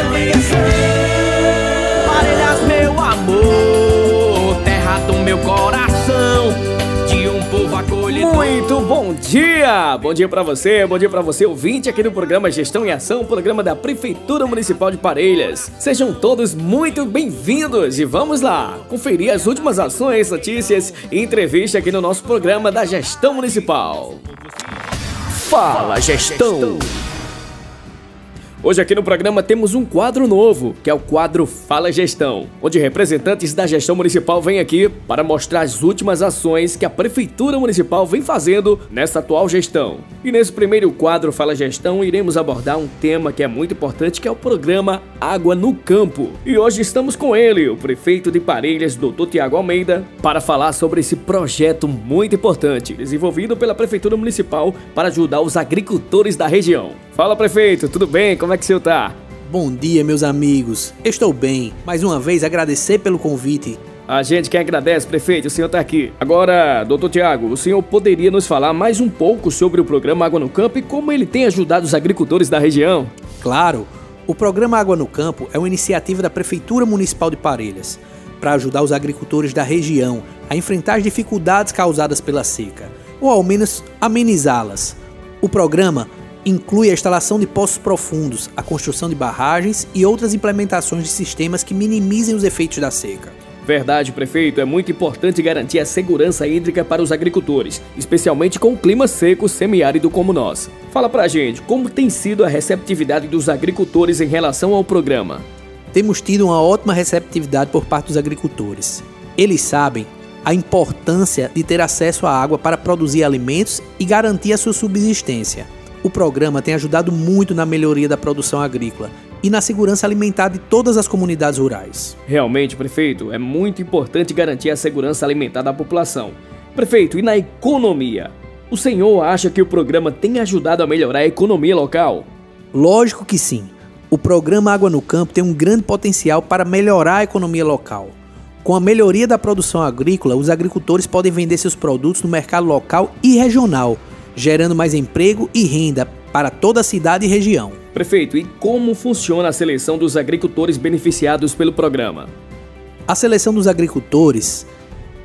em ação. Parelhas, meu amor, terra do meu coração. De um povo acolhido. Muito bom dia! Bom dia para você, bom dia para você ouvinte aqui do programa Gestão em Ação, programa da Prefeitura Municipal de Parelhas. Sejam todos muito bem-vindos e vamos lá conferir as últimas ações, notícias e entrevista aqui no nosso programa da Gestão Municipal. Fala Gestão! Hoje aqui no programa temos um quadro novo, que é o quadro Fala Gestão, onde representantes da gestão municipal vêm aqui para mostrar as últimas ações que a prefeitura municipal vem fazendo nessa atual gestão. E nesse primeiro quadro Fala Gestão iremos abordar um tema que é muito importante, que é o programa Água no Campo. E hoje estamos com ele, o prefeito de Parelhas, Dr. Tiago Almeida, para falar sobre esse projeto muito importante, desenvolvido pela prefeitura municipal para ajudar os agricultores da região. Fala prefeito, tudo bem? Como é que o senhor tá? Bom dia, meus amigos. Estou bem. Mais uma vez agradecer pelo convite. A gente que agradece, prefeito, o senhor está aqui. Agora, doutor Tiago, o senhor poderia nos falar mais um pouco sobre o programa Água no Campo e como ele tem ajudado os agricultores da região? Claro. O programa Água no Campo é uma iniciativa da Prefeitura Municipal de Parelhas para ajudar os agricultores da região a enfrentar as dificuldades causadas pela seca, ou ao menos amenizá-las. O programa inclui a instalação de poços profundos, a construção de barragens e outras implementações de sistemas que minimizem os efeitos da seca. Verdade, prefeito, é muito importante garantir a segurança hídrica para os agricultores, especialmente com o clima seco semiárido como nós. Fala pra gente, como tem sido a receptividade dos agricultores em relação ao programa? Temos tido uma ótima receptividade por parte dos agricultores. Eles sabem a importância de ter acesso à água para produzir alimentos e garantir a sua subsistência. O programa tem ajudado muito na melhoria da produção agrícola e na segurança alimentar de todas as comunidades rurais. Realmente, prefeito, é muito importante garantir a segurança alimentar da população. Prefeito, e na economia? O senhor acha que o programa tem ajudado a melhorar a economia local? Lógico que sim. O programa Água no Campo tem um grande potencial para melhorar a economia local. Com a melhoria da produção agrícola, os agricultores podem vender seus produtos no mercado local e regional gerando mais emprego e renda para toda a cidade e região. Prefeito, e como funciona a seleção dos agricultores beneficiados pelo programa? A seleção dos agricultores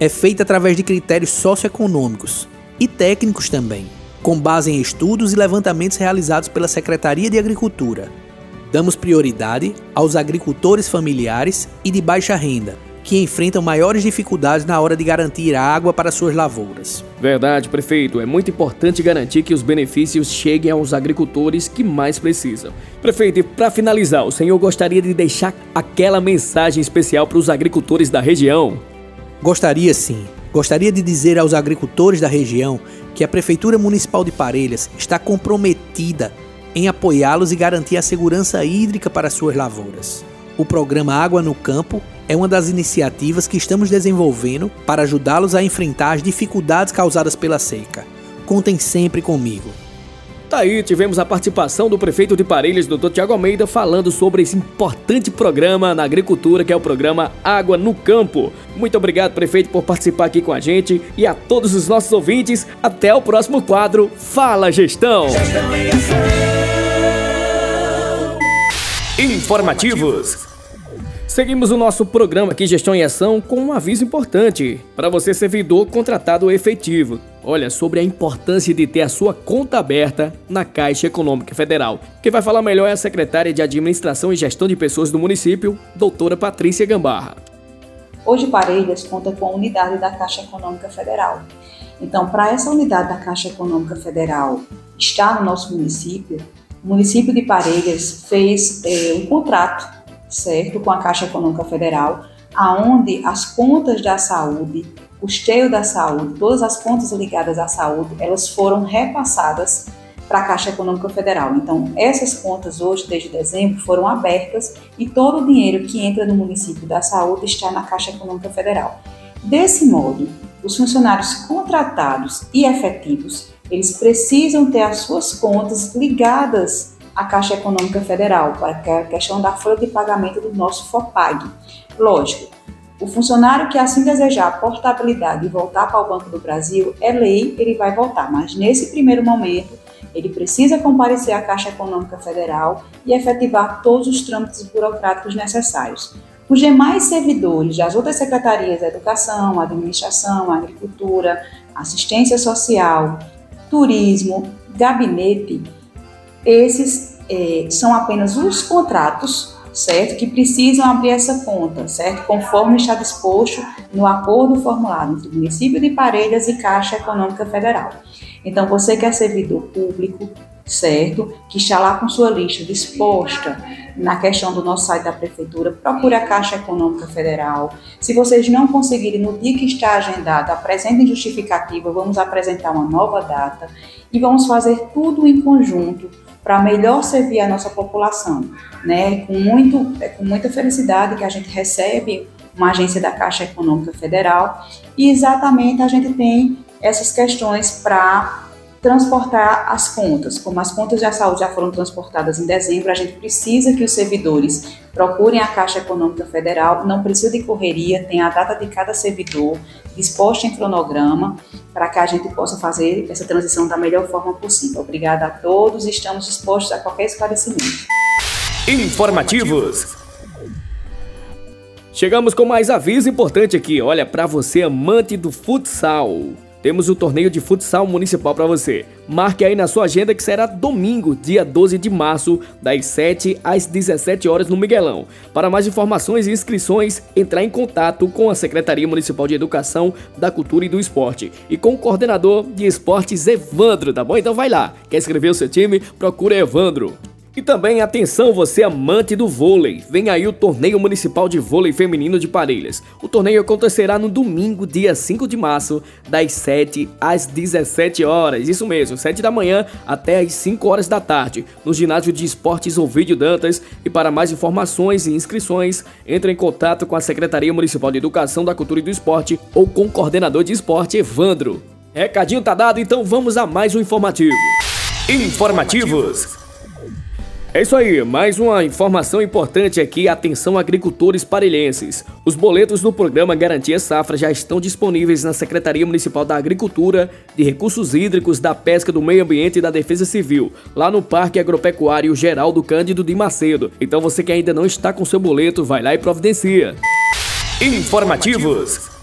é feita através de critérios socioeconômicos e técnicos também, com base em estudos e levantamentos realizados pela Secretaria de Agricultura. Damos prioridade aos agricultores familiares e de baixa renda, que enfrentam maiores dificuldades na hora de garantir água para suas lavouras. Verdade, prefeito. É muito importante garantir que os benefícios cheguem aos agricultores que mais precisam. Prefeito, para finalizar, o senhor gostaria de deixar aquela mensagem especial para os agricultores da região? Gostaria sim. Gostaria de dizer aos agricultores da região que a Prefeitura Municipal de Parelhas está comprometida em apoiá-los e garantir a segurança hídrica para suas lavouras. O programa Água no Campo é uma das iniciativas que estamos desenvolvendo para ajudá-los a enfrentar as dificuldades causadas pela seca. Contem sempre comigo. Tá aí, tivemos a participação do prefeito de Parelhas, Dr. Tiago Almeida, falando sobre esse importante programa na agricultura, que é o programa Água no Campo. Muito obrigado, prefeito, por participar aqui com a gente e a todos os nossos ouvintes. Até o próximo quadro Fala Gestão. Informativos. Seguimos o nosso programa aqui Gestão em Ação com um aviso importante para você servidor contratado efetivo. Olha, sobre a importância de ter a sua conta aberta na Caixa Econômica Federal. Quem vai falar melhor é a secretária de Administração e Gestão de Pessoas do município, doutora Patrícia Gambarra. Hoje Parelhas conta com a unidade da Caixa Econômica Federal. Então, para essa unidade da Caixa Econômica Federal estar no nosso município, o município de Parelhas fez é, um contrato certo, com a Caixa Econômica Federal, aonde as contas da saúde, custeio da saúde, todas as contas ligadas à saúde, elas foram repassadas para a Caixa Econômica Federal. Então, essas contas hoje, desde dezembro, foram abertas e todo o dinheiro que entra no município da saúde está na Caixa Econômica Federal. Desse modo, os funcionários contratados e efetivos, eles precisam ter as suas contas ligadas à Caixa Econômica Federal, para a questão da folha de pagamento do nosso FOPAG. Lógico, o funcionário que assim desejar a portabilidade e voltar para o Banco do Brasil, é lei, ele vai voltar, mas nesse primeiro momento, ele precisa comparecer à Caixa Econômica Federal e efetivar todos os trâmites burocráticos necessários. Os demais servidores das outras secretarias da Educação, Administração, Agricultura, Assistência Social, Turismo, Gabinete, esses eh, são apenas os contratos certo? Que precisam abrir essa conta, certo? Conforme está disposto no acordo formulado entre o município de Parelhas e Caixa Econômica Federal. Então, você que é servidor público, certo? Que está lá com sua lista disposta na questão do nosso site da prefeitura, procure a Caixa Econômica Federal. Se vocês não conseguirem no dia que está agendado, apresentem justificativa, vamos apresentar uma nova data e vamos fazer tudo em conjunto para melhor servir a nossa população, né? Com muito, é com muita felicidade que a gente recebe uma agência da Caixa Econômica Federal e exatamente a gente tem essas questões para transportar as contas. Como as contas da saúde já foram transportadas em dezembro, a gente precisa que os servidores procurem a Caixa Econômica Federal, não precisa de correria, tem a data de cada servidor disposta em cronograma para que a gente possa fazer essa transição da melhor forma possível. Obrigada a todos, estamos dispostos a qualquer esclarecimento. Informativos. Chegamos com mais aviso importante aqui, olha, para você amante do futsal temos o torneio de futsal municipal para você. Marque aí na sua agenda que será domingo, dia 12 de março, das 7 às 17 horas no Miguelão. Para mais informações e inscrições, entrar em contato com a Secretaria Municipal de Educação, da Cultura e do Esporte e com o coordenador de esportes Evandro, tá bom? Então vai lá. Quer escrever o seu time? Procura Evandro. E também atenção você amante do vôlei, vem aí o Torneio Municipal de Vôlei Feminino de Parelhas. O torneio acontecerá no domingo, dia 5 de março, das 7 às 17 horas. Isso mesmo, 7 da manhã até às 5 horas da tarde, no ginásio de esportes Ovidio Dantas. E para mais informações e inscrições, entre em contato com a Secretaria Municipal de Educação, da Cultura e do Esporte ou com o coordenador de esporte Evandro. Recadinho tá dado, então vamos a mais um informativo. Informativos. É isso aí, mais uma informação importante aqui, atenção agricultores parelhenses. Os boletos do programa Garantia Safra já estão disponíveis na Secretaria Municipal da Agricultura, de Recursos Hídricos, da Pesca, do Meio Ambiente e da Defesa Civil, lá no Parque Agropecuário Geraldo Cândido de Macedo. Então você que ainda não está com seu boleto, vai lá e providencia. Informativos.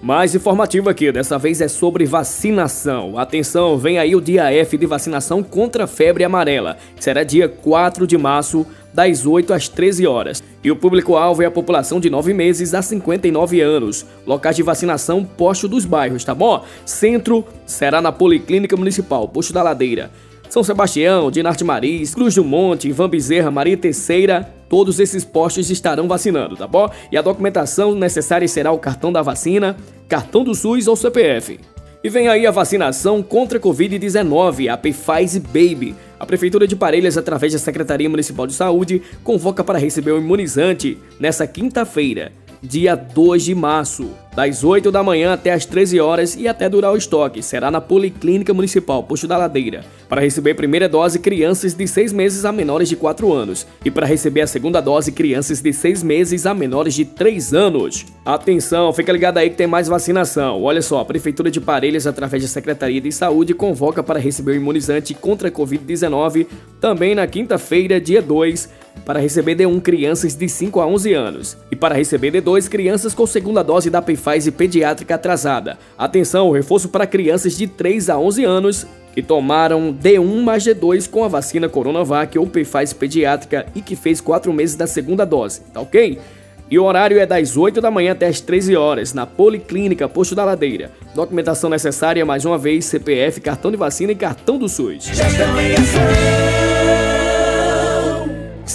Mais informativo aqui, dessa vez é sobre vacinação. Atenção, vem aí o dia F de vacinação contra a febre amarela. Será dia 4 de março, das 8 às 13 horas. E o público-alvo é a população de 9 meses a 59 anos. Locais de vacinação, posto dos bairros, tá bom? Centro será na Policlínica Municipal, posto da Ladeira. São Sebastião, Dinarte Maris, Cruz do Monte, Ivan Bezerra, Maria Terceira, todos esses postos estarão vacinando, tá bom? E a documentação necessária será o cartão da vacina, cartão do SUS ou CPF. E vem aí a vacinação contra a Covid-19, a Pfizer Baby. A Prefeitura de Parelhas, através da Secretaria Municipal de Saúde, convoca para receber o imunizante nessa quinta-feira, dia 2 de março das 8 da manhã até as 13 horas e até durar o estoque. Será na Policlínica Municipal, Posto da Ladeira. Para receber a primeira dose, crianças de 6 meses a menores de 4 anos. E para receber a segunda dose, crianças de 6 meses a menores de 3 anos. Atenção, fica ligado aí que tem mais vacinação. Olha só, a Prefeitura de Parelhas, através da Secretaria de Saúde, convoca para receber o imunizante contra a Covid-19 também na quinta-feira, dia 2, para receber D1 crianças de 5 a 11 anos. E para receber D2 crianças com segunda dose da PFA fase pediátrica atrasada. Atenção, reforço para crianças de 3 a 11 anos que tomaram D1 mais D2 com a vacina Coronavac ou Pfizer pediátrica e que fez 4 meses da segunda dose, tá ok? E o horário é das 8 da manhã até as 13 horas, na Policlínica Posto da Ladeira. Documentação necessária, mais uma vez, CPF, cartão de vacina e cartão do SUS.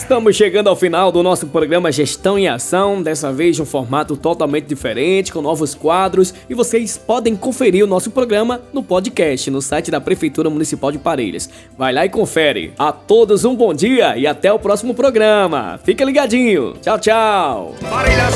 Estamos chegando ao final do nosso programa Gestão em Ação, dessa vez de um formato totalmente diferente, com novos quadros, e vocês podem conferir o nosso programa no podcast, no site da Prefeitura Municipal de Parelhas. Vai lá e confere. A todos um bom dia e até o próximo programa. Fica ligadinho. Tchau, tchau. Parelhas